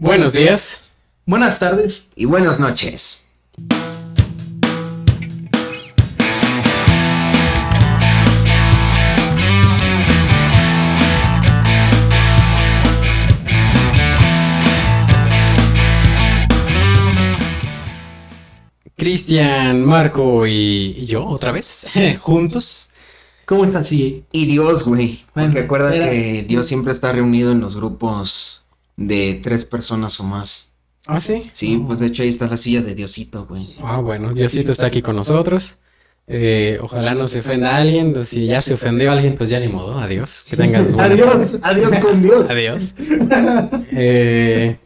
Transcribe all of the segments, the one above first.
Buenos días. Buenas tardes. Y buenas noches. Cristian, Marco y, y yo, otra vez, juntos. ¿Cómo estás, sí? Y Dios, güey. Bueno, Porque era- que Dios siempre está reunido en los grupos de tres personas o más. ¿Ah, sí? Sí, pues de hecho ahí está la silla de Diosito, güey. Ah, bueno, Diosito está aquí con nosotros. Eh, ojalá no se ofenda a alguien. pues, Si ya se ofendió a alguien, pues ya ni modo. Adiós. Que tengas buena- Adiós, adiós con Dios. Adiós. Eh,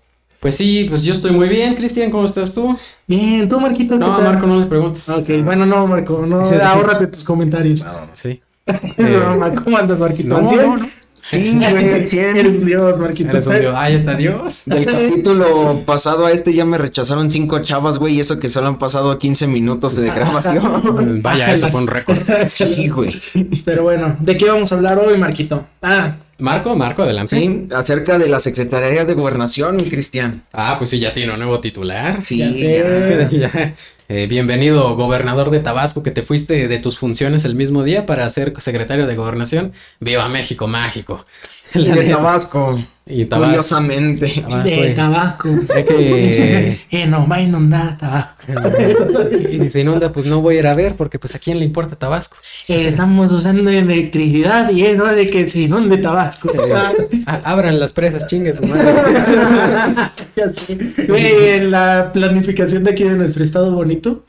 pues sí, pues yo estoy muy bien, Cristian. ¿Cómo estás tú? Bien, tú, Marquito. ¿qué No, tal? Marco, no le preguntes. Ok, bueno, no, Marco, no, ahórrate tus comentarios. Sí. Es broma, ¿Cómo andas, Marquito? No, no, no. Sí, güey, cien. Eres un Dios, Marquito. Eres un dios. Ay, está Dios. Del capítulo pasado a este ya me rechazaron cinco chavas, güey, y eso que solo han pasado 15 minutos de grabación. Vaya, eso fue un récord. Sí, güey. Pero bueno, ¿de qué vamos a hablar hoy, Marquito? Ah, Marco, Marco, adelante. Sí, acerca de la Secretaría de Gobernación, Cristian. Ah, pues sí, ya tiene un nuevo titular. Sí, Ya. Ya. Eh, bienvenido, gobernador de Tabasco, que te fuiste de tus funciones el mismo día para ser secretario de gobernación. Viva México mágico. Y de neta. Tabasco, Y Tabasco. curiosamente. Tabasco, de eh. tabaco. Es que Eh, no, va a inundar Tabasco. y si se inunda, pues no voy a ir a ver, porque pues a quién le importa Tabasco. Eh, estamos usando electricidad y es hora de que se inunde Tabasco. Eh, abran las presas, chingue su madre. ya sé. Güey, en la planificación de aquí de nuestro estado bonito,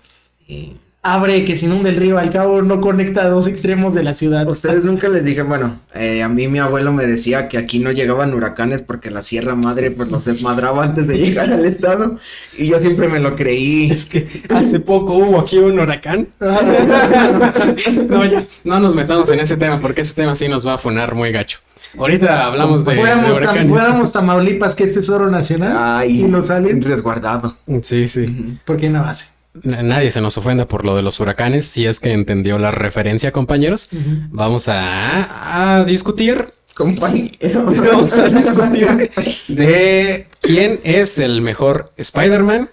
Y abre que se inunde el río, al cabo no conecta a dos extremos de la ciudad. ustedes nunca les dije, bueno, eh, a mí mi abuelo me decía que aquí no llegaban huracanes porque la Sierra Madre pues los desmadraba antes de llegar al estado y yo siempre me lo creí. Es que hace poco hubo aquí un huracán. No, ya, no nos metamos en ese tema, porque ese tema sí nos va a funar muy gacho. Ahorita hablamos de, de fuéramos, huracanes. fuéramos Tamaulipas, que es tesoro nacional, Ay, y nos salen resguardado. Sí, sí. porque no hace. Nadie se nos ofenda por lo de los huracanes, si es que entendió la referencia, compañeros. Vamos a, a discutir. Compañero. Vamos a discutir de quién es el mejor Spider-Man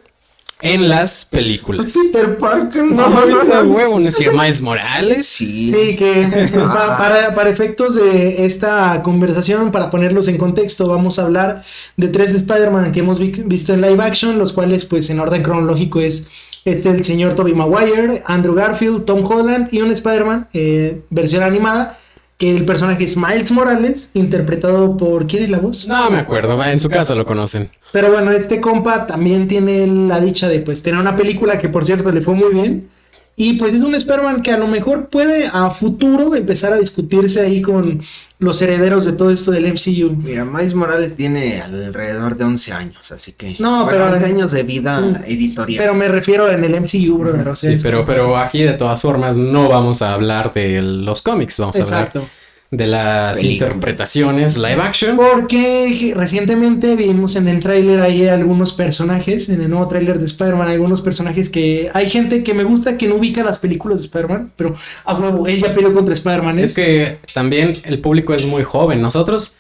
en las películas. Peter Parker. No, ese huevo, ¿no es decir Miles Morales? Sí. Sí, que pa- para, para efectos de esta conversación, para ponerlos en contexto, vamos a hablar de tres Spider-Man que hemos vi- visto en live action, los cuales pues en orden cronológico es este el señor Tobey Maguire, Andrew Garfield, Tom Holland y un Spider-Man eh, versión animada, que el personaje es Miles Morales, interpretado por... ¿Quién es la voz? No me acuerdo, en su casa lo conocen. Pero bueno, este compa también tiene la dicha de pues tener una película que por cierto le fue muy bien. Y pues es un Spider-Man que a lo mejor puede a futuro empezar a discutirse ahí con los herederos de todo esto del MCU. Mira, Miles Morales tiene alrededor de 11 años, así que... No, bueno, pero- 11 años de vida Mm. editorial. Pero me refiero en el MCU, brother. o sea, Sí, pero, pero aquí de todas formas no vamos a hablar de los cómics, vamos a hablar Exacto. De las interpretaciones live action. Porque recientemente vimos en el tráiler ahí algunos personajes, en el nuevo tráiler de Spider-Man, algunos personajes que hay gente que me gusta que no ubica las películas de Spider-Man, pero a huevo, él ya peleó contra Spider-Man. Es que también el público es muy joven. Nosotros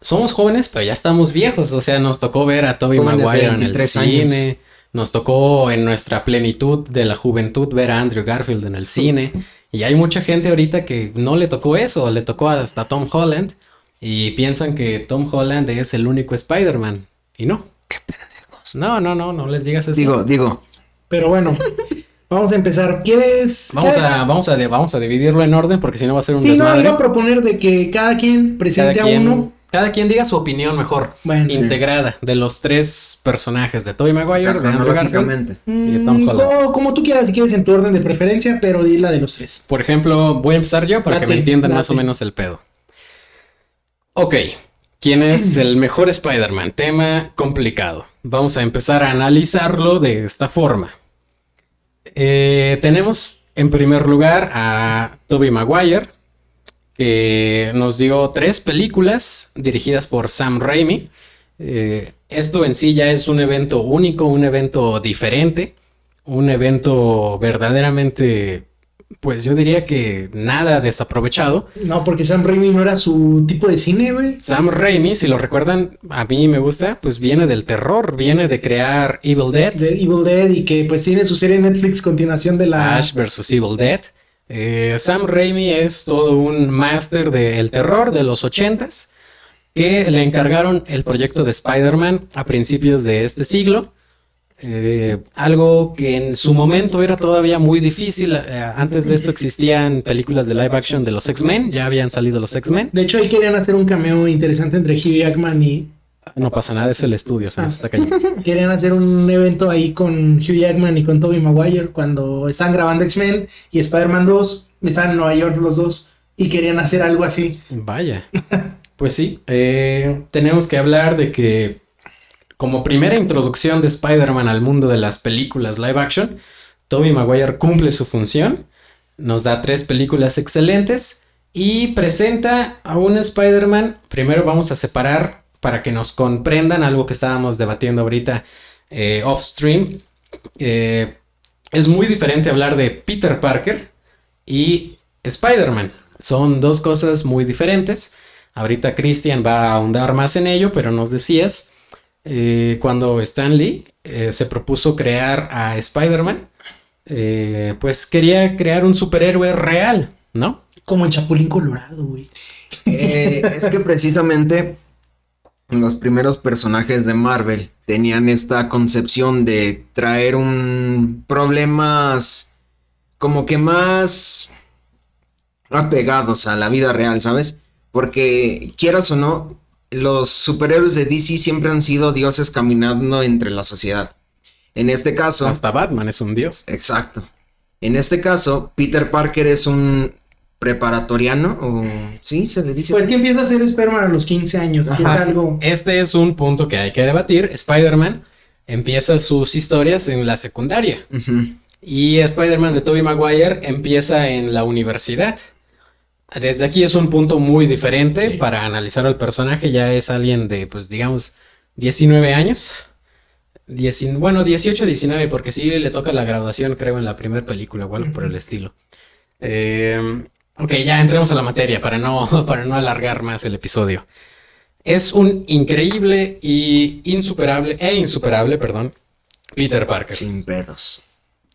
somos jóvenes, pero ya estamos viejos. O sea, nos tocó ver a Tobey Maguire en el 23 años. cine. Nos tocó en nuestra plenitud de la juventud ver a Andrew Garfield en el cine. Y hay mucha gente ahorita que no le tocó eso, le tocó hasta Tom Holland. Y piensan que Tom Holland es el único Spider-Man. Y no. No, no, no, no les digas eso. Digo, digo, Pero bueno, vamos a empezar. ¿Quieres? Vamos qué- a, vamos, a, vamos a dividirlo en orden porque si no va a ser un Sí, no, desmadre. iba a proponer de que cada quien presente cada, a quien, uno. Cada quien diga su opinión mejor, Bueno, sí. integrada, de los tres personajes, de Tobey o Maguire, sea, de Andrew Garfield. y de Tom Mm, Holland. como, como tú quieras, si quieres en tu orden de preferencia, pero di la de los tres. Por ejemplo, voy a empezar yo para que me Date, entiendan más o menos el pedo. Ok, ¿quién es el mejor Spider-Man? Tema complicado. Vamos a empezar a analizarlo de esta forma. Eh, tenemos en primer lugar a Tobey Maguire, que nos dio tres películas dirigidas por Sam Raimi. Eh, esto en sí ya es un evento único, un evento diferente, un evento verdaderamente pues yo diría que nada desaprovechado. No, porque Sam Raimi no era su tipo de cine, güey. Sam Raimi, si lo recuerdan, a mí me gusta, pues viene del terror, viene de crear Evil Dead. De Evil Dead y que pues tiene su serie Netflix continuación de la... Ash vs. Evil Dead. Eh, Sam Raimi es todo un máster del terror de los ochentas que le encargaron el proyecto de Spider-Man a principios de este siglo. Eh, algo que en su momento era todavía muy difícil. Eh, antes de esto existían películas de live action de los X-Men, ya habían salido los X-Men. De hecho, ahí querían hacer un cameo interesante entre Hugh Jackman y... No pasa nada, es el estudio, Ah. está cayendo. Querían hacer un evento ahí con Hugh Jackman y con Tobey Maguire cuando estaban grabando X-Men y Spider-Man 2. Estaban en Nueva York los dos y querían hacer algo así. Vaya. Pues sí, eh, tenemos que hablar de que como primera introducción de Spider-Man al mundo de las películas live action, Tobey Maguire cumple su función, nos da tres películas excelentes y presenta a un Spider-Man. Primero vamos a separar para que nos comprendan algo que estábamos debatiendo ahorita eh, off-stream. Eh, es muy diferente hablar de Peter Parker y Spider-Man. Son dos cosas muy diferentes. Ahorita Christian va a ahondar más en ello, pero nos decías, eh, cuando Stan Lee eh, se propuso crear a Spider-Man, eh, pues quería crear un superhéroe real, ¿no? Como en Chapulín Colorado, güey. Eh, es que precisamente los primeros personajes de Marvel tenían esta concepción de traer un problemas como que más apegados a la vida real, ¿sabes? Porque quieras o no, los superhéroes de DC siempre han sido dioses caminando entre la sociedad. En este caso, Hasta Batman es un dios. Exacto. En este caso, Peter Parker es un preparatoriano, o sí, se le dice. Pues que empieza a ser Spider-Man a los 15 años, que es Ajá. algo... Este es un punto que hay que debatir. Spider-Man empieza sus historias en la secundaria. Y Spider-Man de Tobey Maguire empieza en la universidad. Desde aquí es un punto muy diferente Sí. para analizar al personaje. Ya es alguien de, pues digamos, 19 años. Dieci- bueno, 18, 19, porque sí le toca la graduación, creo, en la primera película o algo por el estilo. Eh, ok, ya entremos a la materia para no, para no alargar más el episodio. Es un increíble y insuperable, e insuperable, perdón, Peter Parker. Sin pedos.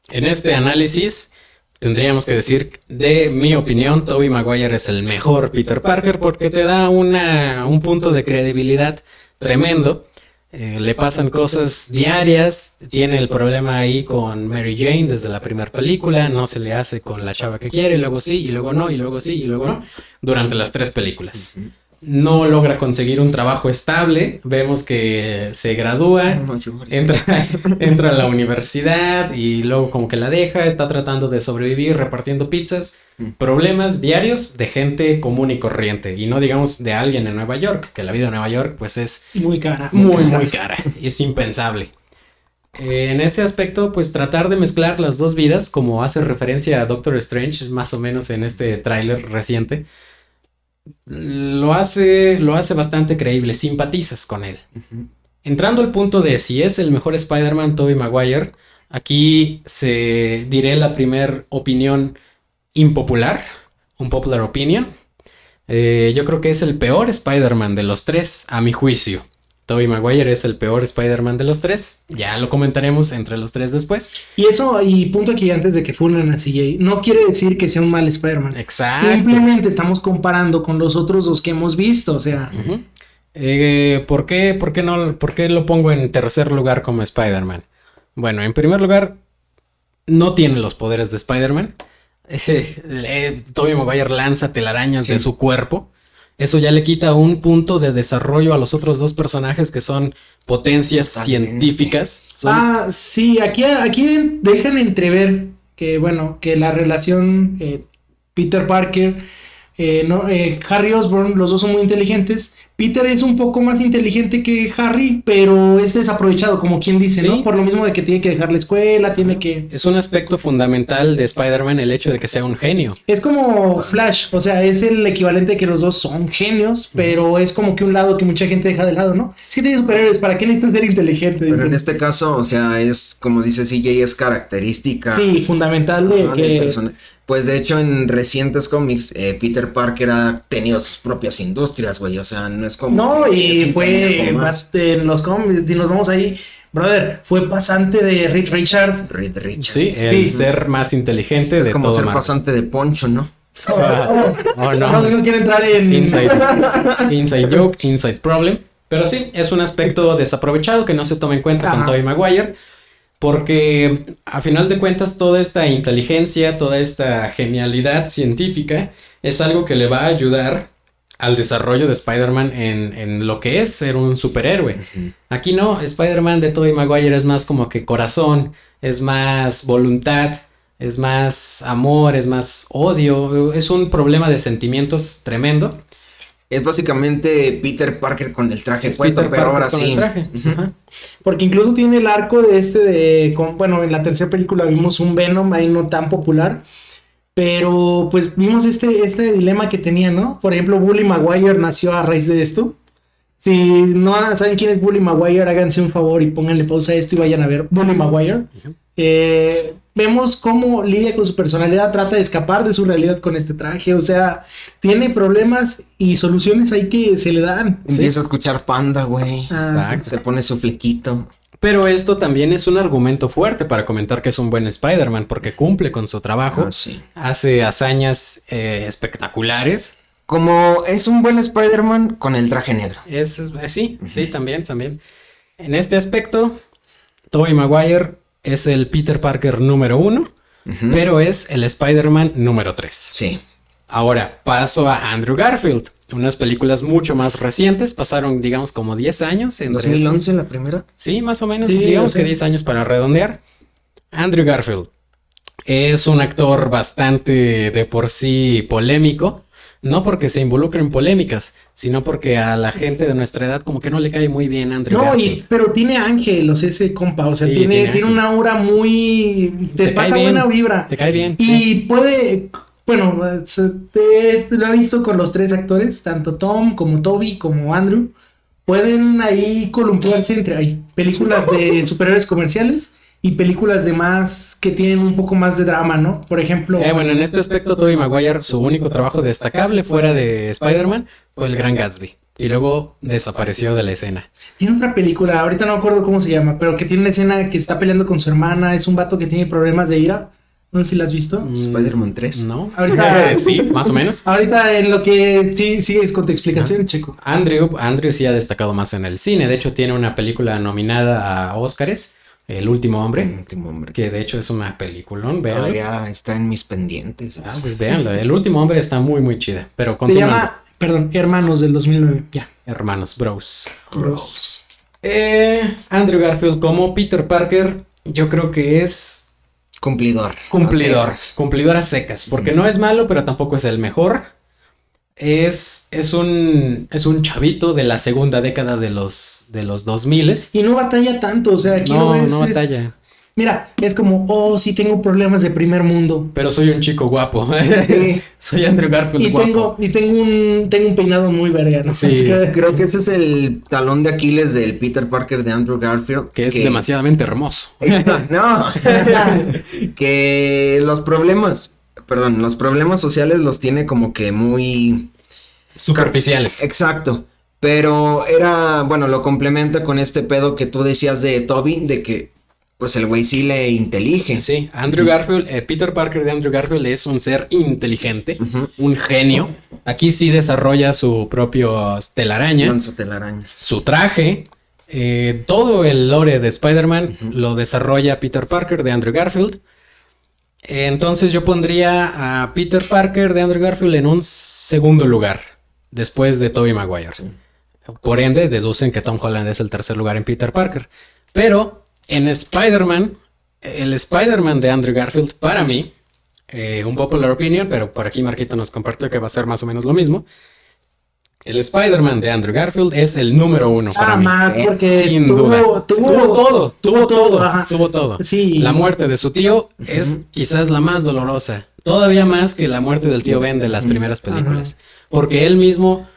En este análisis tendríamos que decir, de mi opinión, Tobey Maguire es el mejor Peter Parker porque te da una, un punto de credibilidad tremendo. Eh, le pasan cosas diarias, tiene el problema ahí con Mary Jane desde la primera película, no se le hace con la chava que quiere, y luego sí, y luego no, y luego sí, y luego no, durante las tres películas. No logra conseguir un trabajo estable, vemos que se gradúa, No entra, entra a la universidad y luego como que la deja, está tratando de sobrevivir repartiendo pizzas, Mm. problemas diarios de gente común y corriente y no digamos de alguien en Nueva York, que la vida en Nueva York pues es Muy cara. muy muy cara, es impensable. Eh, en este aspecto pues tratar de mezclar las dos vidas como hace referencia a Doctor Strange más o menos en este tráiler reciente. Lo hace, lo hace bastante creíble, simpatizas con él. Entrando al punto de si es el mejor Spider-Man Tobey Maguire, aquí se diré la primera opinión impopular, un popular opinion. Eh, yo creo que es el peor Spider-Man de los tres, a mi juicio. Tobey Maguire es el peor Spider-Man de los tres. Ya lo comentaremos entre los tres después. Y eso, y punto aquí antes de que funen a CJ, no quiere decir que sea un mal Spider-Man. Exacto. Simplemente estamos comparando con los otros dos que hemos visto, o sea. Eh, ¿por, qué, por, qué no, ¿Por qué lo pongo en tercer lugar como Spider-Man? Bueno, en primer lugar, no tiene los poderes de Spider-Man. Eh, Tobey Maguire lanza telarañas de su cuerpo. Eso ya le quita un punto de desarrollo a los otros dos personajes que son potencias científicas. Son- Ah, sí, aquí, aquí dejan entrever que, bueno, que la relación eh, Peter Parker, eh, no, eh, Harry Osborn, los dos son muy inteligentes, Peter es un poco más inteligente que Harry, pero es desaprovechado, como quien dice, Sí. ¿no? Por lo mismo de que tiene que dejar la escuela, tiene que... Es un aspecto fundamental de Spider-Man el hecho de que sea un genio. Es como Flash, o sea, es el equivalente que los dos son genios, pero es como que un lado que mucha gente deja de lado, ¿no? Es que tiene superhéroes, ¿para qué necesitan ser inteligentes? Pero en este caso, o sea, es como dice CJ, es característica. Sí, fundamental de que... Pues de hecho, en recientes cómics, eh, Peter Parker ha tenido sus propias industrias, güey. O sea, no es como. No, que y fue más. en los cómics, si nos vamos ahí, brother, fue pasante de Reed Richards. Reed Richards. Sí, el Sí. ser más inteligente Es de como todo ser Marvel. pasante de Poncho, ¿no? Oh, no. no, no quiero entrar en... Inside, inside joke, inside problem. Pero sí, es un aspecto desaprovechado que no se toma en cuenta con. Tobey Maguire. Porque a final de cuentas toda esta inteligencia, toda esta genialidad científica es algo que le va a ayudar al desarrollo de Spider-Man en, en lo que es ser un superhéroe. Aquí no, Spider-Man de Tobey Maguire es más como que corazón, es más voluntad, es más amor, es más odio, es un problema de sentimientos tremendo. Es básicamente Peter Parker con el traje Es puesto, Peter pero Parker ahora con sí. el traje. Porque incluso tiene el arco de este de... con- bueno, en la tercera película vimos un Venom ahí no tan popular. Pero pues vimos este, este dilema que tenía, ¿no? Por ejemplo, Bully Maguire nació a raíz de esto. Si no saben quién es Bully Maguire, háganse un favor y pónganle pausa a esto y vayan a ver Bully Maguire. Eh, vemos cómo lidia con su personalidad, trata de escapar de su realidad con este traje. O sea, tiene problemas y soluciones ahí que se le dan. Empieza a escuchar panda, güey. Ah, Exacto. Se pone su flequito. Pero esto también es un argumento fuerte para comentar que es un buen Spider-Man porque cumple con su trabajo, Ah, sí. hace hazañas eh, espectaculares. Como es un buen Spider-Man con el traje negro. Es, es- sí, sí, también, también. En este aspecto, Tobey Maguire es el Peter Parker número uno, pero es el Spider-Man número tres. Sí. Ahora paso a Andrew Garfield. Unas películas mucho más recientes, pasaron digamos como 10 años. ¿En entre 2011 estos. la primera? Sí, más o menos, Sí, digamos que 10 años para redondear. Andrew Garfield es un actor bastante de por sí polémico, no porque se involucre en polémicas, sino porque a la gente de nuestra edad como que no le cae muy bien Andrew No, y, pero tiene ángel, o sea, ese compa, o sea, Sí, tiene, tiene una aura muy... Te, Te pasa bien, buena vibra. ¿Te cae bien? Y Sí. puede, bueno, se- te- lo he visto con los tres actores, tanto Tom como Toby como Andrew. Pueden ahí columpiarse entre ahí, películas de superhéroes comerciales y películas de más que tienen un poco más de drama, ¿no? Por ejemplo, Eh, bueno, en este aspecto Tobey Maguire, su único trabajo destacable fuera de Spider-Man fue el Gran Gatsby. Y luego desapareció de la escena. tiene otra película, ahorita no me acuerdo cómo se llama, pero que tiene una escena que está peleando con su hermana, es un vato que tiene problemas de ira. No sé si la has visto. Mm, Spider-Man 3. No. Ahorita- sí, más o menos. Ahorita en lo que sí sigues con tu explicación, Checo. Andrew, Andrew sí ha destacado más en el cine. De hecho, tiene una película nominada a Oscars, El último El hombre, último hombre. que de hecho es una peliculón. Véanlo. Todavía está en mis pendientes. Ah, pues véanlo. El último hombre está muy, muy chida. Pero Se continuando. llama, perdón, Hermanos del 2009. Ya. Hermanos Bros. Gross. Eh, Andrew Garfield como Peter Parker, yo creo que es Cumplidor. Cumplidor, cumplidor a secas, porque no es malo, pero tampoco es el mejor. Es, es, un, es un chavito de la segunda década de los, de los 2000 Y no batalla tanto, o sea, aquí No, lo ves. no es- batalla. Mira, es como, oh, sí tengo problemas de primer mundo. Pero soy un chico guapo. Sí. soy Andrew Garfield Y guapo. tengo, y tengo un, tengo un peinado muy verga, ¿no? Sí. Es que- Creo que ese es el talón de Aquiles del Peter Parker de Andrew Garfield. Que es demasiadamente hermoso. Exacto, No. que los problemas, perdón, los problemas sociales los tiene como que muy Superficiales. exacto. Pero era, bueno, lo complementa con este pedo que tú decías de Toby, de que pues el güey sí le intelige. Sí, Andrew Garfield, eh, Peter Parker de Andrew Garfield es un ser inteligente, un genio. Aquí sí desarrolla su propio telaraña. Su traje, eh, todo el lore de Spider-Man lo desarrolla Peter Parker de Andrew Garfield. Entonces yo pondría a Peter Parker de Andrew Garfield en un segundo lugar, después de Tobey Maguire. Sí. Por ende, deducen que Tom Holland es el tercer lugar en Peter Parker. Pero en Spider-Man, el Spider-Man de Andrew Garfield, para mí, eh, un popular opinion, pero por aquí Marquito nos compartió que va a ser más o menos lo mismo. El Spider-Man de Andrew Garfield es el número uno para Ah, mí. más, porque Sin tuvo, duda. tuvo, Tuvo todo, tuvo todo, ajá. tuvo todo. Sí. La muerte de su tío es quizás la más dolorosa, todavía más que la muerte del tío Ben de las primeras películas, porque él mismo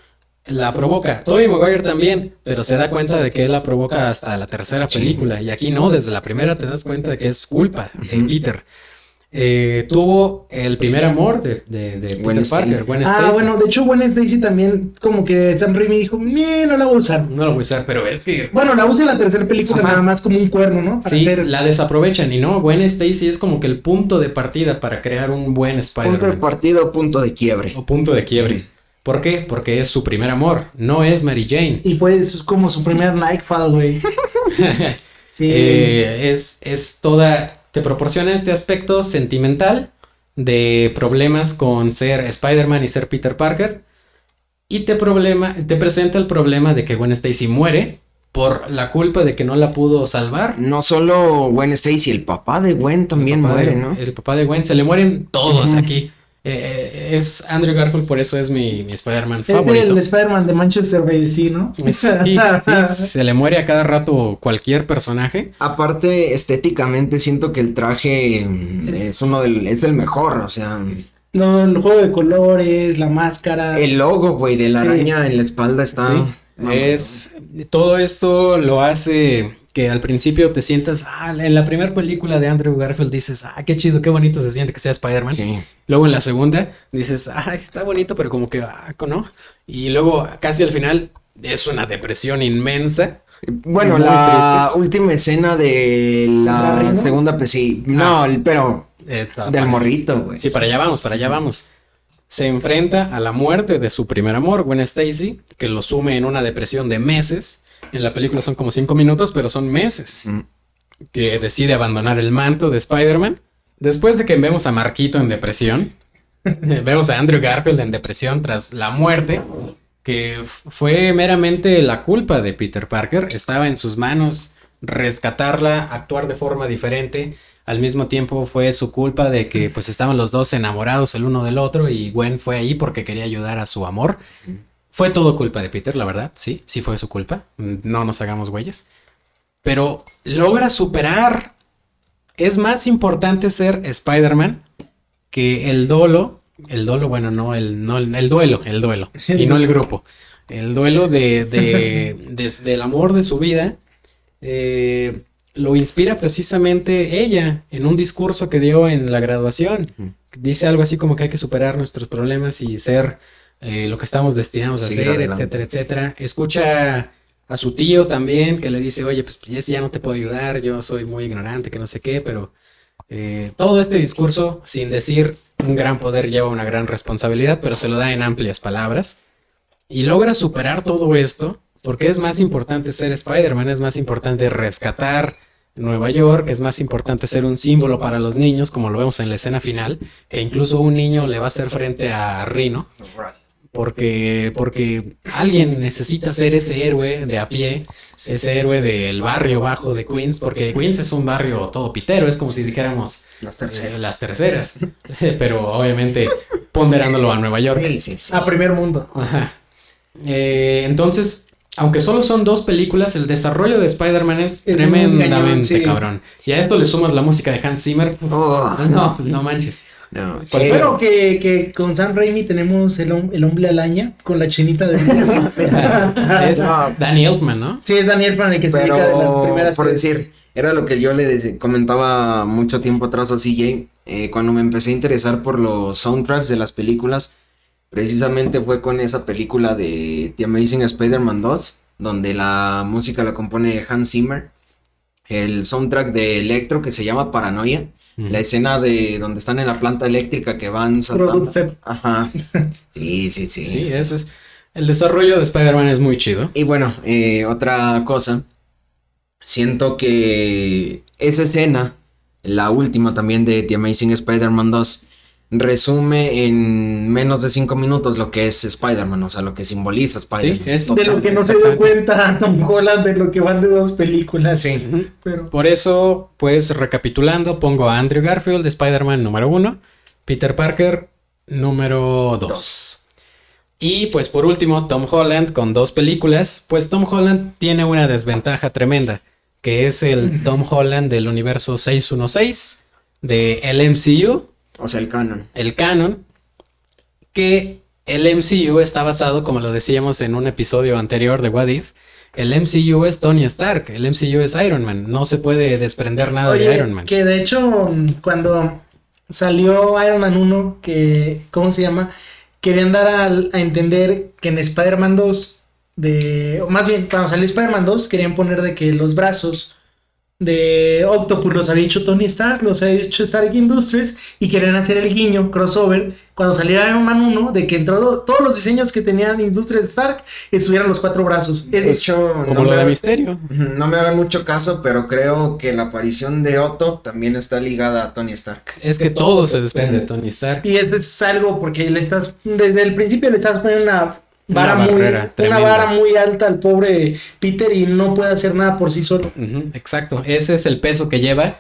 la provoca. Tobey Maguire también, pero se da cuenta de que él la provoca hasta la tercera película y aquí no, desde la primera te das cuenta de que es culpa de Peter. Eh, tuvo el primer amor de, de, de Peter Parker, Stacy. Ah, bueno, de hecho, Gwen Stacy también, como que Sam Raimi dijo, "Meh, no la voy a usar. No lo voy a usar, pero es que Bueno, la usa en la tercera película Ajá. nada más como un cuerno, ¿no? Para Sí, hacer- la desaprovechan y no, Gwen Stacy es como que el punto de partida para crear un buen Punto de Spider-Man. partido, punto de quiebre. O punto de quiebre. ¿Por qué? Porque es su primer amor, no es Mary Jane. Y pues es como su primer Nightfall, güey. Sí. Eh, es, es toda, te proporciona este aspecto sentimental de problemas con ser Spider-Man y ser Peter Parker. Y te, problema, te presenta el problema de que Gwen Stacy muere por la culpa de que no la pudo salvar. No solo Gwen Stacy, el papá de Gwen también muere, de- ¿no? El papá de Gwen, se le mueren todos aquí. Eh, es Andrew Garfield, por eso es mi, mi Spider-Man es favorito. el Spider-Man de Manchester ¿no? Sí, sí, se le muere a cada rato cualquier personaje. Aparte, estéticamente siento que el traje mm, Es- es, uno del, es el mejor, o sea, No, el juego de colores, la máscara. el logo, güey, de la Sí. araña en la espalda está. Es todo esto lo hace que al principio te sientas, ah, en la primera película de Andrew Garfield dices, ah, qué chido, qué bonito se siente que sea Spider-Man. Sí. Luego en la segunda dices, ah, está bonito, pero como que, ah, ¿no? Y luego casi al final es una depresión inmensa. Bueno, la última escena de la segunda, pues sí. No, Ah. el- pero Eh, del morrito, güey. Sí, para allá vamos, para allá vamos. Se enfrenta a la muerte de su primer amor, Gwen Stacy, que lo sume en una depresión de meses. En la película son como cinco minutos, pero son meses. Mm. que decide abandonar el manto de Spider-Man. Después de que vemos a Marquito en depresión, vemos a Andrew Garfield en depresión tras la muerte, que fue meramente la culpa de Peter Parker. Estaba en sus manos rescatarla, actuar de forma diferente. Al mismo tiempo fue su culpa de que pues estaban los dos enamorados el uno del otro y Gwen fue ahí porque quería ayudar a su amor. Fue todo culpa de Peter, la verdad, sí, sí fue su culpa. No nos hagamos güeyes pero logra superar. Es más importante ser Spider-Man que el dolo. El dolo, bueno, no el, no, el, el duelo, el duelo. Y no el grupo. El duelo de, de- de- del amor de su vida. eh, lo inspira precisamente ella en un discurso que dio en la graduación. Ujú. Dice algo así como que hay que superar nuestros problemas y ser eh, lo que estamos destinados a adelante. etcétera, etcétera. Escucha a su tío también que le dice, oye, pues ya, ya no te puedo ayudar, yo soy muy ignorante, que no sé qué, pero eh, todo este discurso, sin decir un gran poder lleva una gran responsabilidad, pero se lo da en amplias palabras. Y logra superar todo esto, porque es más importante ser Spider-Man, es más importante rescatar Nueva York, es más importante ser un símbolo para los niños, como lo vemos en la escena final, que incluso un niño le va a hacer frente a Rino, porque, porque alguien necesita ser ese héroe de a pie, ese héroe del barrio bajo de Queens, porque Queens es un barrio todo pitero, es como si dijéramos Las eh, terceras. las terceras, pero obviamente ponderándolo a Nueva York. Sí, sí, sí. A primer mundo. Ajá. Eh, entonces, aunque solo son dos películas, el desarrollo de Spider-Man es, tremendamente cañón, sí. cabrón. Y a esto le sumas la música de Hans Zimmer. Oh, No, no manches. No. Bueno, que, que con Sam Raimi tenemos el, el hombre alaña con la chinita de. es No. Danny Elfman, ¿no? sí, es Daniel para el que se dedica de las Pero, primeras. por decir, era lo que yo le comentaba mucho tiempo atrás a CJ, eh, cuando me empecé a interesar por los soundtracks de las películas, precisamente fue con esa película de The Amazing Spider-Man 2, donde la música la compone Hans Zimmer, el soundtrack de Electro que se llama Paranoia, la escena de donde están en la planta eléctrica que van saltando. Ajá. Sí, sí, sí. Sí, eso es. El desarrollo de Spider-Man es muy chido. Y bueno, eh, otra cosa, siento que esa escena, la última también de The Amazing Spider-Man 2, resume en menos de 5 minutos lo que es Spider-Man, o sea, lo que simboliza Sí, Spider-Man. es De lo que no se dio cuenta Tom Holland de lo que van de dos películas. Sí. Pero. Por eso, pues recapitulando, pongo a Andrew Garfield, Spider-Man número uno, Peter Parker número dos. Dos. Y pues por último, Tom Holland con dos películas. Pues Tom Holland tiene una desventaja tremenda, que es el Tom Holland del universo 616 de el MCU. O sea, el canon. El canon. Que el MCU está basado, como lo decíamos en un episodio anterior de What If, el MCU es Tony Stark, el MCU es Iron Man, no se puede desprender nada de Iron Man. Que de hecho, cuando salió Iron Man 1, que, ¿cómo se llama? Querían dar a, a entender que en Spider-Man 2, de, o más bien, cuando salió Spider-Man 2, querían poner de que los brazos de Octopus los había hecho Tony Stark, los había hecho Stark Industries y querían hacer el guiño crossover cuando saliera Iron Man 1 de que entre todos los diseños que tenían Industries Stark estuvieran los cuatro brazos. De hecho, como no lo me, de Misterio. no me hagan mucho caso, pero creo que la aparición de Otto también está ligada a Tony Stark. Es que todo se desprende de Tony Stark. Y eso es algo porque le estás, desde el principio le estás poniendo una vara Una muy, barrera una tremenda. vara muy alta al pobre Peter y no puede hacer nada por sí solo. Exacto, ese es el peso que lleva,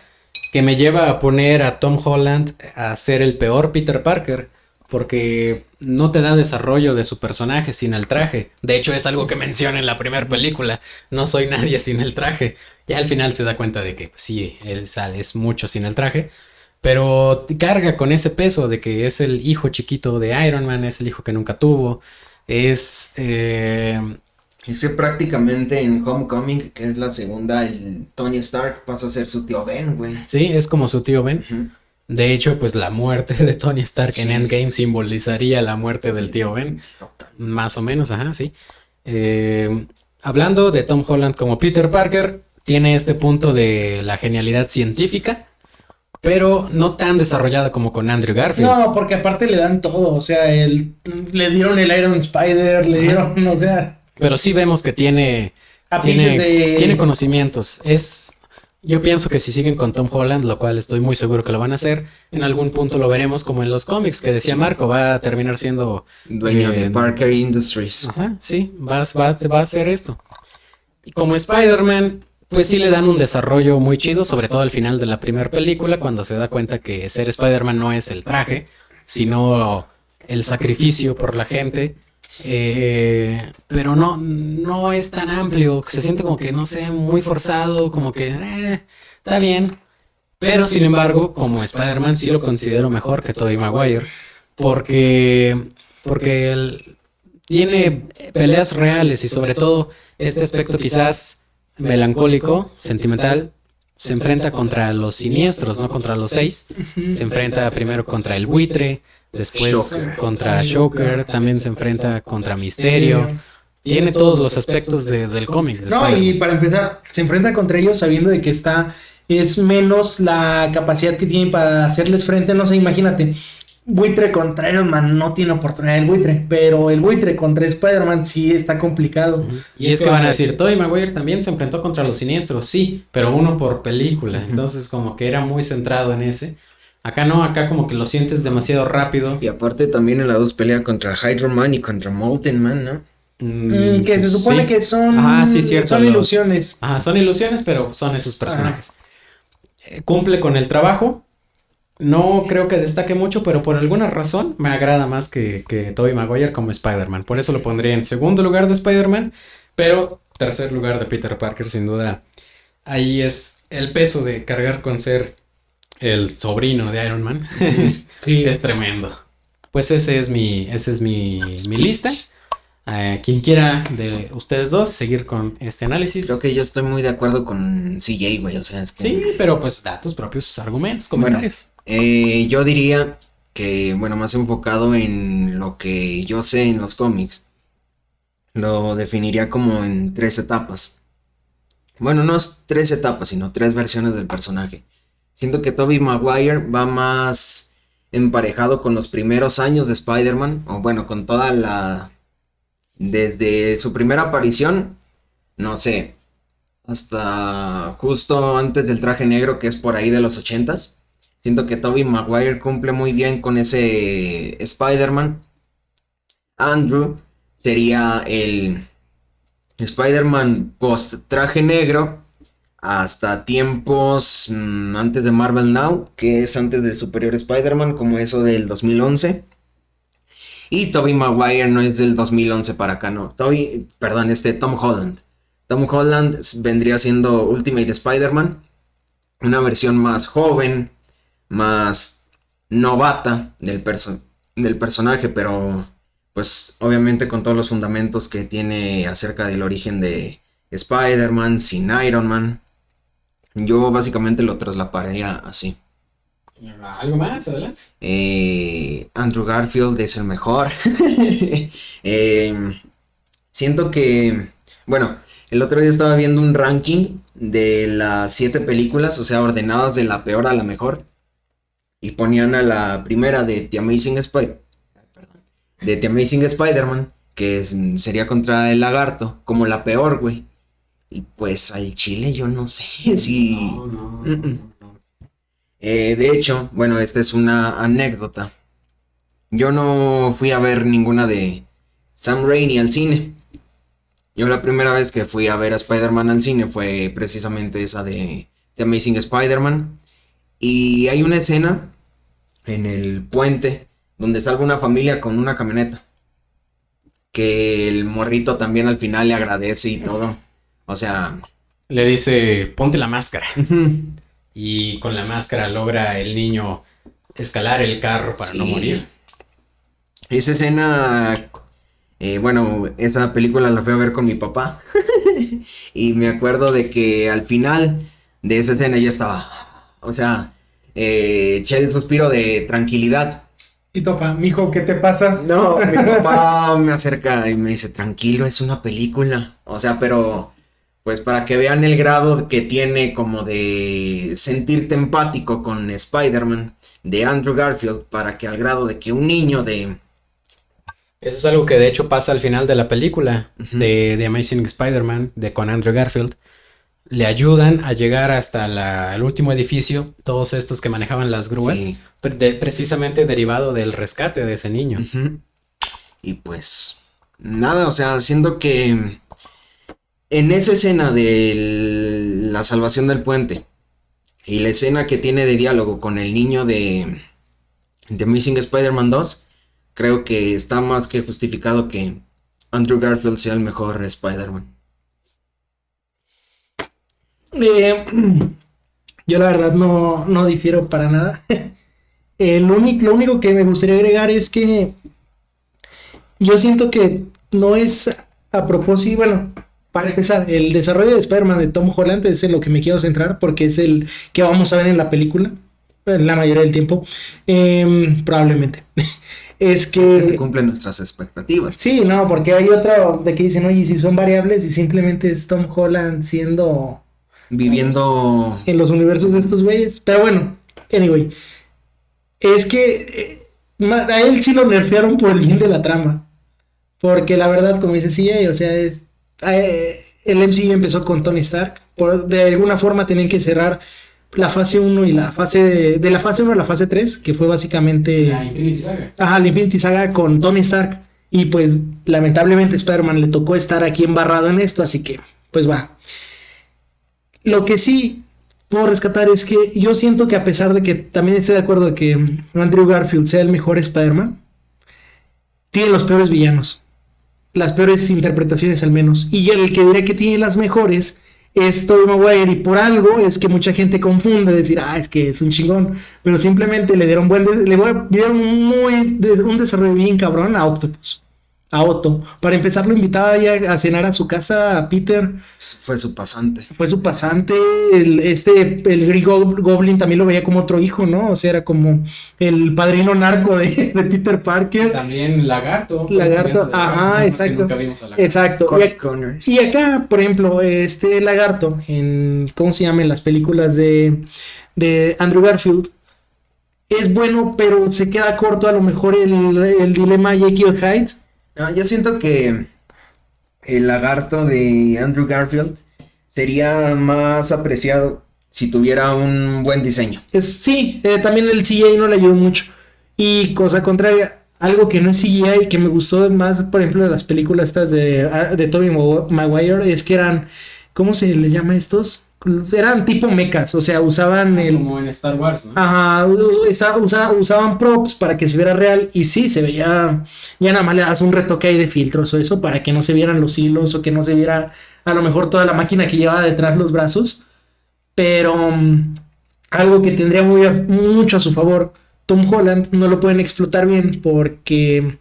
que me lleva a poner a Tom Holland a ser el peor Peter Parker, porque no te da desarrollo de su personaje sin el traje. De hecho, es algo que menciona en la primera película, no soy nadie sin el traje. Ya al final se da cuenta de que pues, sí, él sale, es mucho sin el traje. Pero carga con ese peso de que es el hijo chiquito de Iron Man, es el hijo que nunca tuvo, es... eh, prácticamente en Homecoming, que es la segunda, el Tony Stark pasa a ser su tío Ben, güey. sí, es como su tío Ben. De hecho, pues la muerte de Tony Stark en. Endgame simbolizaría la muerte del tío Ben. Total. Más o menos, ajá, sí. Eh, hablando de Tom Holland como Peter Parker, tiene este punto de la genialidad científica, pero no tan desarrollada como con Andrew Garfield. No, porque aparte le dan todo, o sea, el, le dieron el Iron Spider, le Ajá. dieron, o sea, Pero sí vemos que tiene, tiene, de... tiene conocimientos. Es, yo pienso que si siguen con Tom Holland, lo cual estoy muy seguro que lo van a hacer, en algún punto lo veremos como en los cómics que decía Marco, va a terminar siendo Dueño de Eh, Parker Industries. Ajá, sí, va, va- va a hacer esto. Y como Spider-Man, pues sí le dan un desarrollo muy chido, sobre todo al final de la primera película, cuando se da cuenta que ser Spider-Man no es el traje, sino el sacrificio por la gente. Eh, pero no, no es tan amplio, se siente como que, no sé, muy forzado, como que, eh, está bien. Pero sin embargo, como Spider-Man sí lo considero mejor que Tobey Maguire, porque, porque el- tiene peleas reales y sobre todo este aspecto quizás melancólico, sentimental, se enfrenta contra los siniestros, no contra los seis. Se enfrenta primero contra el buitre, después contra Joker, también se enfrenta contra Misterio. Tiene todos los aspectos de- del cómic. de No, y para empezar, se enfrenta contra ellos sabiendo de que está, es menos la capacidad que tienen para hacerles frente, no sé, imagínate. Buitre contra Iron Man no tiene oportunidad el buitre, pero el buitre contra Spider-Man sí está complicado. Y es que van a decir, Tobey Maguire también se enfrentó contra los siniestros, sí, pero uno por película, entonces como que era muy centrado en ese. Acá no, acá como que lo sientes demasiado rápido. Y aparte también en la 2 pelea contra Hydro Man y contra Molten Man, ¿no? Mm, Mm, que se supone sí. que son, Ajá, sí, cierto, son los- ilusiones. Ajá, son ilusiones, pero son esos personajes. Eh, Cumple con el trabajo. No creo que destaque mucho, pero por alguna razón me agrada más que, que Tobey Maguire como Spider-Man. Por eso lo pondría en segundo lugar de Spider-Man, pero tercer lugar de Peter Parker, sin duda. Ahí es el peso de cargar con ser el sobrino de Iron Man. Sí, es tremendo. Pues ese es mi, ese es mi, mi lista. Eh, quien quiera de ustedes dos seguir con este análisis. Creo que yo estoy muy de acuerdo con CJ, güey. O sea, es que. Sí, pero pues da tus propios argumentos, comentarios. Eh, yo diría que, bueno, más enfocado en lo que yo sé en los cómics, lo definiría como en tres etapas. Bueno, no es tres etapas, sino tres versiones del personaje. Siento que Tobey Maguire va más emparejado con los primeros años de Spider-Man, o bueno, con toda la... Desde su primera aparición, no sé, hasta justo antes del traje negro, que es por ahí de los ochentas. Siento que Tobey Maguire cumple muy bien con ese Spider-Man. Andrew sería el Spider-Man post traje negro hasta tiempos mm, antes de Marvel Now, que es antes del Superior Spider-Man, como eso del 2011. Y Toby Maguire no es del 2011 para acá, no. Toby, perdón, este Tom Holland. Tom Holland vendría siendo Ultimate Spider-Man. Una versión más joven, más novata del, del personaje, pero pues obviamente con todos los fundamentos que tiene acerca del origen de Spider-Man sin Iron Man. Yo básicamente lo traslaparía así. ¿Algo más? Adelante. Eh, Andrew Garfield es el mejor. Em, siento que, bueno, el otro día estaba viendo un ranking de las siete películas, o sea, ordenadas de la peor a la mejor. Y ponían a la primera de The Amazing Spider de The Amazing Spider-Man, que sería contra el lagarto, como la peor, güey. Y pues al chile yo no sé si... No, no, eh, de hecho, bueno, esta es una anécdota. Yo no fui a ver ninguna de Sam Raimi al cine. Yo la primera vez que fui a ver a Spider-Man al cine fue precisamente esa de The Amazing Spider-Man. Y hay una escena en el puente donde salga una familia con una camioneta. Que el morrito también al final le agradece y todo. O sea... Le dice, ponte la máscara. y con la máscara logra el niño escalar el carro para no morir. Esa escena, eh, bueno, esa película la fui a ver con mi papá. y me acuerdo de que al final de esa escena ya estaba, o sea, eh, eché el suspiro de tranquilidad. Y topa, mijo, ¿qué te pasa? No, mi papá me acerca y me dice, tranquilo, es una película. O sea, pero pues para que vean el grado que tiene como de sentirte empático con Spider-Man de Andrew Garfield, para que al grado de que un niño de... Eso es algo que de hecho pasa al final de la película de, de, Amazing Spider-Man, de con Andrew Garfield. Le ayudan a llegar hasta el último edificio, todos estos que manejaban las grúas, precisamente derivado del rescate de ese niño. Y pues, nada, o sea, siendo que en esa escena de la salvación del puente y la escena que tiene de diálogo con el niño de, de Missing Spider-Man 2, creo que está más que justificado que Andrew Garfield sea el mejor Spider-Man. Eh, yo la verdad no, no difiero para nada. El único, lo único que me gustaría agregar es que yo siento que no es a propósito, bueno, para empezar, el desarrollo de Spider-Man de Tom Holland es en lo que me quiero centrar porque es el que vamos a ver en la película, la mayoría del tiempo, em, probablemente. es que... se cumplen nuestras expectativas. Sí, no, porque hay otro de que dicen, oye, si son variables y simplemente es Tom Holland siendo... Viviendo... En los universos de estos güeyes. Pero bueno, anyway. Es que eh, a él sí lo nerfearon por el bien de la trama. Porque la verdad, como dice sí, o sea, es eh, el MCU empezó con Tony Stark. Por, de alguna forma tenían que cerrar la fase 1 y la fase de, de, la fase 1 a la fase 3, que fue básicamente la Infinity Saga. Ajá, la Infinity Saga con Tony Stark y pues lamentablemente Spider-Man le tocó estar aquí embarrado en esto, así que pues va. Lo que sí puedo rescatar es que yo siento que a pesar de que también estoy de acuerdo de que Andrew Garfield sea el mejor Spider-Man, tiene los peores villanos las peores interpretaciones al menos. Y el que diré que tiene las mejores es Tobey Maguire y por algo es que mucha gente confunde decir, ah, es que es un chingón, pero simplemente le dieron buen, le dieron muy, un desarrollo bien cabrón a Octopus a Otto. Para empezar, lo invitaba ya a cenar a su casa a Peter. Fue su pasante. Fue su pasante. El, este, el Green Goblin también lo veía como otro hijo, ¿no? O sea, era como el padrino narco de, Peter Parker. También Lagarto. Lagarto, ajá, exacto. Exacto. Y, y, acá, por ejemplo, este Lagarto, en, ¿cómo se llaman las películas de, de Andrew Garfield? Es bueno, pero se queda corto a lo mejor el, el dilema Jekyll Hyde yo siento que el lagarto de Andrew Garfield sería más apreciado si tuviera un buen diseño. sí, eh, también el CGI no le ayudó mucho. Y cosa contraria, algo que no es CGI y que me gustó más, por ejemplo, de las películas estas de, ah, de Tobey Maguire, es que eran, ¿cómo se les llama estos? Eran tipo mechas, o sea, usaban el... Como en Star Wars, ¿no? Ajá, usaban props para que se viera real y sí, se veía, ya nada más le das un retoque ahí de filtros o eso para que no se vieran los hilos o que no se viera a lo mejor toda la máquina que llevaba detrás los brazos, pero mm, algo que tendría muy mucho a su favor, Tom Holland no lo pueden explotar bien porque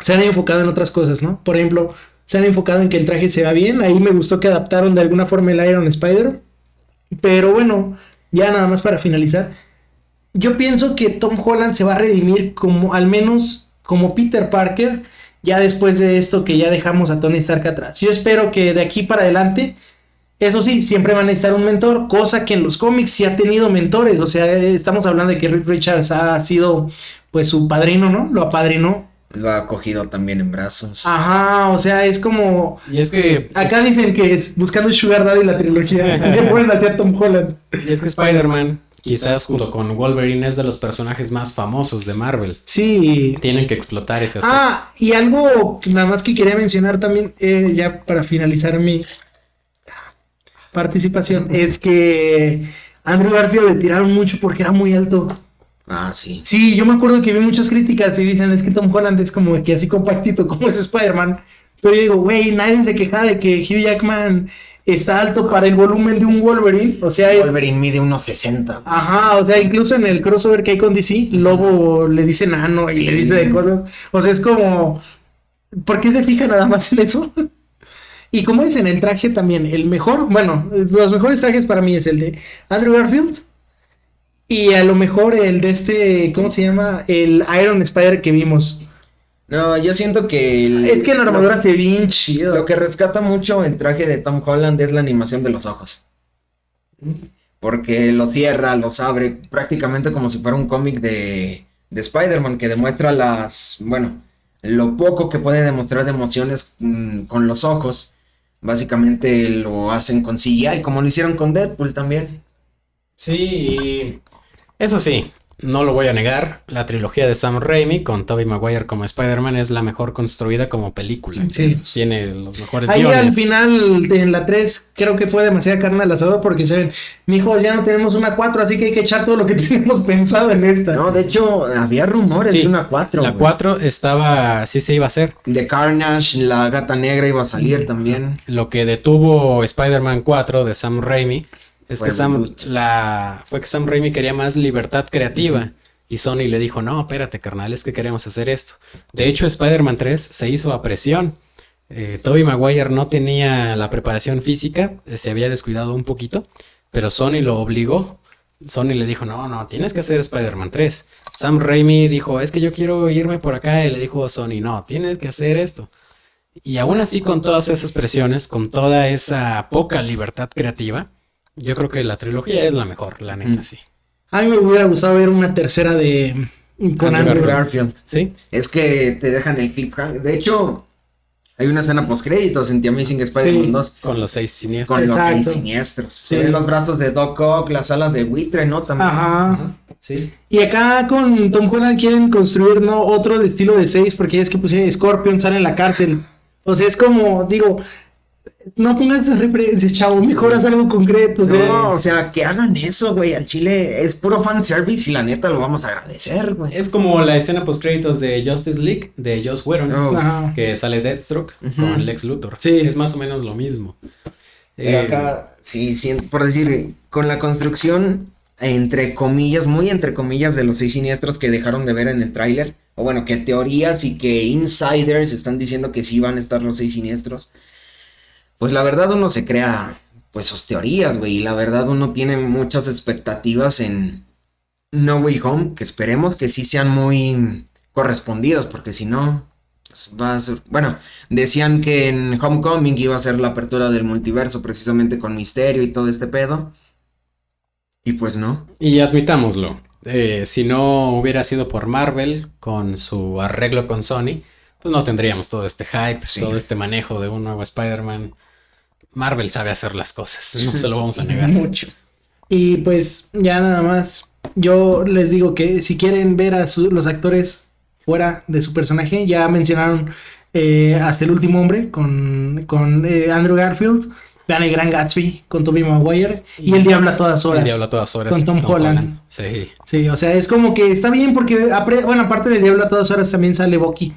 se han enfocado en otras cosas, ¿no? Por ejemplo, se han enfocado en que el traje se vea bien, ahí me gustó que adaptaron de alguna forma el Iron Spider, pero bueno, ya nada más para finalizar. Yo pienso que Tom Holland se va a redimir como, al menos como Peter Parker, ya después de esto que ya dejamos a Tony Stark atrás. Yo espero que de aquí para adelante, eso sí, siempre van a necesitar un mentor, cosa que en los cómics sí ha tenido mentores. O sea, eh, estamos hablando de que Rick Richards ha sido pues su padrino, ¿no? Lo apadrinó. Lo ha cogido también en brazos. Ajá, o sea, es como... Y es que. Acá dicen que es buscando Sugar Daddy la trilogía. Le pueden hacer Tom Holland. Y es que Spider-Man, quizás junto con Wolverine, es de los personajes más famosos de Marvel. Sí, Tienen que explotar ese aspecto. Ah, y algo nada más que quería mencionar también, eh, ya para finalizar mi participación, es que Andrew Garfield le tiraron mucho porque era muy alto. Ah, sí. Sí, yo me acuerdo que vi muchas críticas y dicen, es que Tom Holland es como que así compactito como es Spider-Man. Pero yo digo, güey, nadie se queja de que Hugh Jackman está alto para el volumen de un Wolverine. O sea, Wolverine mide unos 60. Ajá, o sea, incluso en el crossover que hay con DC, Lobo le dice nano y le dice de cosas. O sea, es como. ¿Por qué se fija nada más en eso? Y como es en el traje también, el mejor, bueno, los mejores trajes para mí es el de Andrew Garfield. Y a lo mejor el de este, ¿cómo se llama? El Iron Spider que vimos. No, yo siento que... el- Es que la armadura lo, se ve bien chido. lo que rescata mucho el traje de Tom Holland es la animación de los ojos. Porque lo cierra, los abre, prácticamente como si fuera un cómic de, de Spider-Man que demuestra las... Bueno, lo poco que puede demostrar de emociones mm, con los ojos. Básicamente lo hacen con CGI, como lo hicieron con Deadpool también. Sí, y eso sí, no lo voy a negar. La trilogía de Sam Raimi con Tobey Maguire como Spider-Man es la mejor construida como película. Sí. Tiene los mejores Ahí al guiones. final, de- en la 3, creo que fue demasiada carne al asador porque se ven, mijo, ya no tenemos una 4, así que hay que echar todo lo que tenemos pensado en esta. No, de hecho, había rumores Sí, de una 4. La 4 estaba, sí se iba a hacer. De Carnage, la gata negra iba a salir también. Lo que detuvo Spider-Man 4 de Sam Raimi es Fue que Sam, la, fue que Sam Raimi quería más libertad creativa. Y Sony le dijo, no, espérate, carnal, es que queremos hacer esto. De hecho, Spider-Man 3 se hizo a presión. Eh, Tobey Maguire no tenía la preparación física, eh, se había descuidado un poquito, pero Sony lo obligó. Sony le dijo, no, no, tienes que hacer Spider-Man 3. Sam Raimi dijo, es que yo quiero irme por acá. Y le dijo Sony, no, tienes que hacer esto. Y aún así, con todas esas presiones, con toda esa poca libertad creativa, yo creo que la trilogía es la mejor, la neta, Mm. sí. A mí me hubiera gustado ver una tercera de con Andrew Andrew. Garfield. ¿Sí? Es que te dejan el cliffhanger. De hecho, hay una escena post créditos en The Amazing Spider-Man Sí. 2 Con los seis siniestros. con los Exacto. seis siniestros. Se Sí. ven los brazos de Doc Ock, las alas de buitre, ¿no? También. Ajá. Sí. Y acá con Tom Holland quieren construir ¿no? otro de estilo de 6 porque es que pues Scorpion sale en la cárcel. O sea, es como, digo, no pongas referencias, chavo, mejor haz algo concreto. o sea, No, o sea, que hagan eso, güey. Al chile es puro fanservice y la neta lo vamos a agradecer, güey. Es como la escena post créditos de Justice League de Joss Whedon, Oh. Ajá. que sale Deathstroke con Lex Luthor. Sí. Es más o menos lo mismo. Pero Eh, acá, sí, sí, por decir, con la construcción, entre comillas, muy entre comillas, de los seis siniestros que dejaron de ver en el tráiler, o bueno, que teorías y que insiders están diciendo que sí van a estar los seis siniestros, pues la verdad uno se crea, pues sus teorías, güey, y la verdad uno tiene muchas expectativas en No Way Home, que esperemos que sí sean muy correspondidos, porque si no, pues va a ser, bueno, Decían que en Homecoming iba a ser la apertura del multiverso precisamente con Misterio y todo este pedo. Y pues no. Y admitámoslo, eh, si no hubiera sido por Marvel con su arreglo con Sony, pues no tendríamos todo este hype, Sí. todo este manejo de un nuevo Spider-Man. Marvel sabe hacer las cosas, no se lo vamos a negar. Mucho. Y pues ya nada más, yo les digo que si quieren ver a su- los actores fuera de su personaje, ya mencionaron eh, hasta el último hombre con, con eh, Andrew Garfield. Vean el Gran Gatsby con Tobey Maguire y El Diablo a todas horas. El Diablo a todas horas. Con Tom Holland. Sí. Sí, o sea, es como que está bien porque, bueno, aparte del Diablo a todas horas también sale Bucky.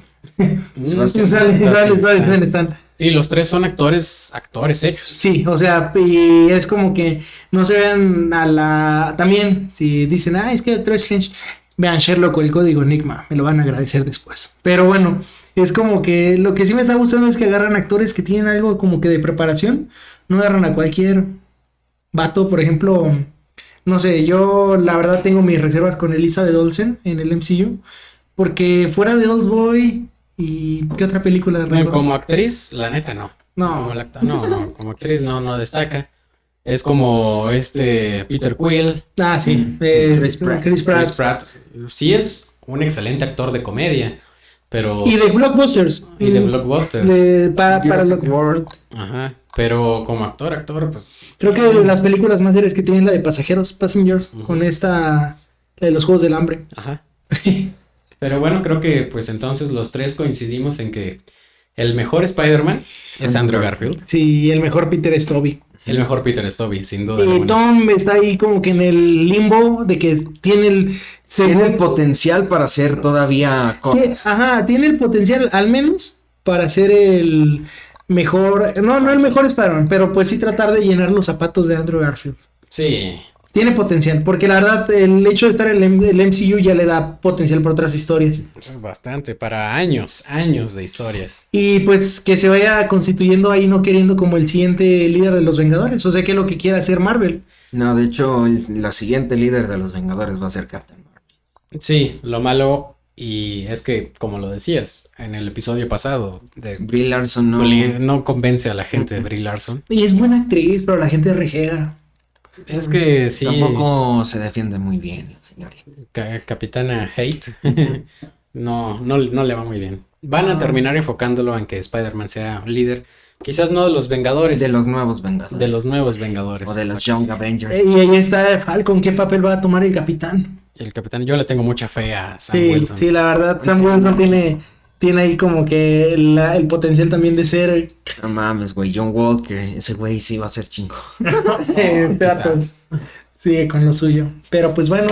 Sí, los tres son actores, actores hechos. Sí, o sea, y es como que no se vean a la... También, si dicen, ah, es que Doctor Strange, vean Sherlock o el código Enigma, me lo van a agradecer después. Pero bueno, es como que lo que sí me está gustando es que agarran actores que tienen algo como que de preparación, no agarran a cualquier vato, por ejemplo, no sé, yo la verdad tengo mis reservas con Elizabeth Olsen en el MCU, porque fuera de Old Boy y ¿qué otra película de Bueno, como actriz, la neta no. No. Como, la no, no, como actriz no, no destaca. Es como este Peter Quill, Ah, sí, eh, Chris Pratt. Chris Pratt. Chris Pratt. Sí es un excelente actor de comedia, pero... Y de blockbusters. y de Mm, blockbusters. de- pa- para Jurassic que- World. Ajá. Pero como actor, actor, pues... creo que de las películas más serias que tienen la de pasajeros, Passengers, con esta, la de los Juegos del Hambre. Ajá. Pero bueno, creo que pues entonces los tres coincidimos en que el mejor Spider-Man es Andrew Garfield. sí, el mejor Peter es Toby. El mejor Peter es Tobey, sin duda Y alguna. Tom está ahí como que en el limbo de que tiene el... Tiene el potencial para hacer todavía cosas. ajá, tiene el potencial al menos para ser el mejor, no, no el mejor Spider-Man, pero pues sí tratar de llenar los zapatos de Andrew Garfield. Sí, Tiene potencial, porque la verdad el hecho de estar en el, MCU ya le da potencial para otras historias. bastante, para años, años de historias. Y pues que se vaya constituyendo ahí no queriendo como el siguiente líder de los Vengadores, o sea que es lo que quiere hacer Marvel. No, de hecho, el- la siguiente líder de los Vengadores va a ser Captain Marvel. Sí, lo malo, y es que, como lo decías en el episodio pasado, de Brie Larson no convence a la gente de Brie Larson. Y es buena actriz, pero la gente rejega. Es que sí, Tampoco se defiende muy bien, señorita. Ca- Capitana Hate no, no, no le va muy bien. Van a terminar enfocándolo en que Spider-Man sea líder, quizás no de los Vengadores, De los nuevos Vengadores. de los nuevos Vengadores. O de los. Young Avengers. Eh, Y ahí está Falcon, ¿qué papel va a tomar el capitán? El capitán, yo le tengo mucha fe a Sam Sí, Wilson. sí, la verdad, Sam Wilson tiene, tiene ahí como que la- el potencial también de ser No mames, güey. John Walker. Ese güey sí va a ser chingo. eh. Sigue con lo suyo. Pero pues bueno,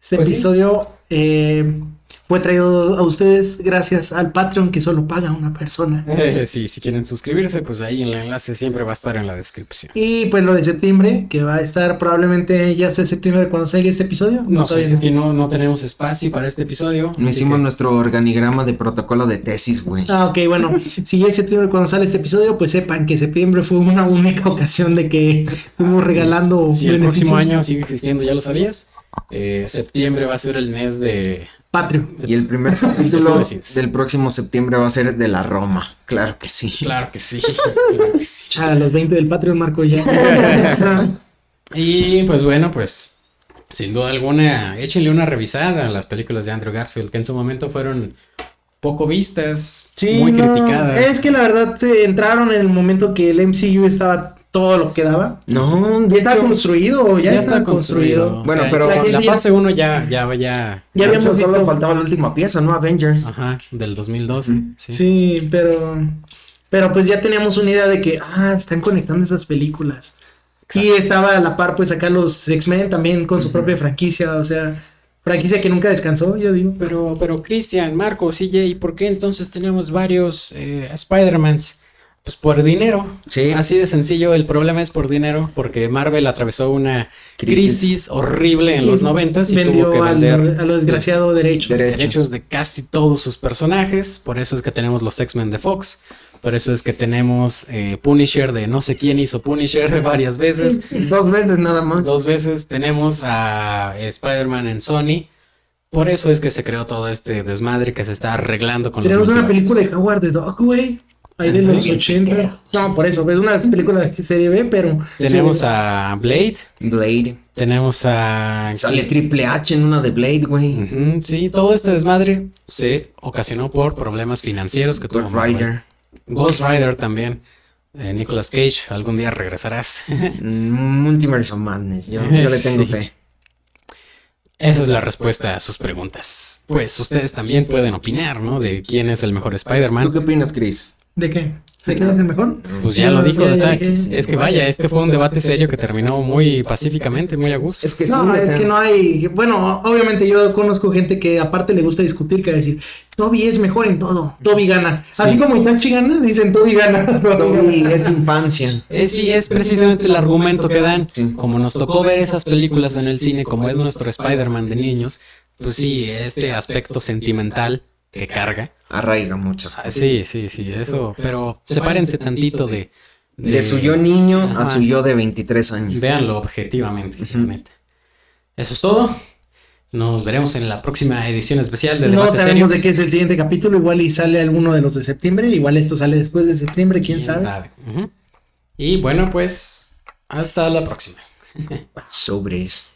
este Pues sí. episodio eh, fue traído a ustedes gracias al Patreon que solo paga una persona. Eh, sí, si quieren suscribirse, pues ahí el enlace siempre va a estar en la descripción. Y pues lo de septiembre, que va a estar probablemente ya sea septiembre cuando salga este episodio. No, sé, es que no, no tenemos espacio para este episodio. Hicimos que- nuestro organigrama de protocolo de tesis, güey. Ah, ok, bueno, si ya es septiembre cuando sale este episodio, pues sepan que septiembre fue una única ocasión de que estuvimos regalando. Si el próximo año sigue existiendo, ya lo sabías. Eh, septiembre va a ser el mes de. Patreon. Y el primer capítulo del próximo septiembre va a ser de la Roma. Claro que sí. Claro que sí. claro que sí. Cha, los 20 del Patreon, Marco, ya. Y pues bueno, pues sin duda alguna, échenle una revisada a las películas de Andrew Garfield, que en su momento fueron poco vistas, Sí, muy no, criticadas. Es que la verdad se entraron en el momento que el MCU estaba todo lo que daba. No, Ya está hecho, construido, ya, ya está, construido. Bueno, O sea, pero la, la fase 1 ya, ya, ya, Ya ya habíamos solo visto- faltaba la última pieza, ¿no? Avengers. ajá, del 2012. Sí. Sí, pero. Pero pues ya teníamos una idea de que, ah, están conectando esas películas. Y Exacto. estaba a la par, pues acá los X-Men también con su propia franquicia, o sea, franquicia que nunca descansó, yo digo. Pero, pero Cristian, Marco, CJ, ¿por qué entonces tenemos varios eh, Spider-Mans? Pues por dinero. Sí. Así de sencillo, el problema es por dinero, porque Marvel atravesó una crisis, Crisis. horrible en los noventas y vendió tuvo que al- vender a lo desgraciado derechos. Derechos. derechos de casi todos sus personajes. Por eso es que tenemos los X-Men de Fox. Por eso es que tenemos eh, Punisher de no sé quién hizo Punisher varias veces. Dos veces nada más. Dos veces tenemos a Spider-Man en Sony. Por eso es que se creó todo este desmadre que se está arreglando con Tenemos los una multiversos. película de Howard the Dog, güey. Ahí de ¿En los serio? 80. No, por eso, es una película de serie B, pero. Tenemos a Blade, Blade. tenemos a... Sale Triple H en una de Blade, güey. Sí, todo este desmadre se ocasionó por problemas financieros que tuvo Ghost. Rider. Ghost Rider también. Eh, Nicolas Cage, algún día regresarás. Mm, Multiverse of Madness. Yo, yo le tengo Sí. fe. Esa es la respuesta a sus preguntas. Pues ustedes también pueden opinar, ¿no? De quién es el mejor ¿Tú Spider-Man. qué opinas, Chris? ¿De qué? ¿De quién es el mejor? Pues ya lo dijo. Es que vaya, este fue un debate serio que terminó muy pacíficamente, muy a gusto. Es que No, sí, es sea, que no hay. Bueno, obviamente yo conozco gente que aparte le gusta discutir, que decir, Toby es mejor en todo, Toby gana. Sí. Así como Itachi gana, dicen Toby gana. Toby es infancia. Eh, sí, es precisamente el argumento que dan. Sí. Como nos tocó ver esas películas en el cine, como es nuestro Spider-Man de niños, pues sí, este aspecto sentimental que carga. Arraiga muchas Ah. Sí, sí, sí, eso. Pero sepárense tantito de. De su yo niño a su yo de 23 años. Véanlo objetivamente, neta. Eso es todo. Nos veremos en la próxima edición especial de No Debate Serio. sabemos de qué es el siguiente capítulo, igual y sale alguno de los de septiembre, igual esto sale después de septiembre, quién, sabe. Y bueno, pues hasta la próxima. Sobres.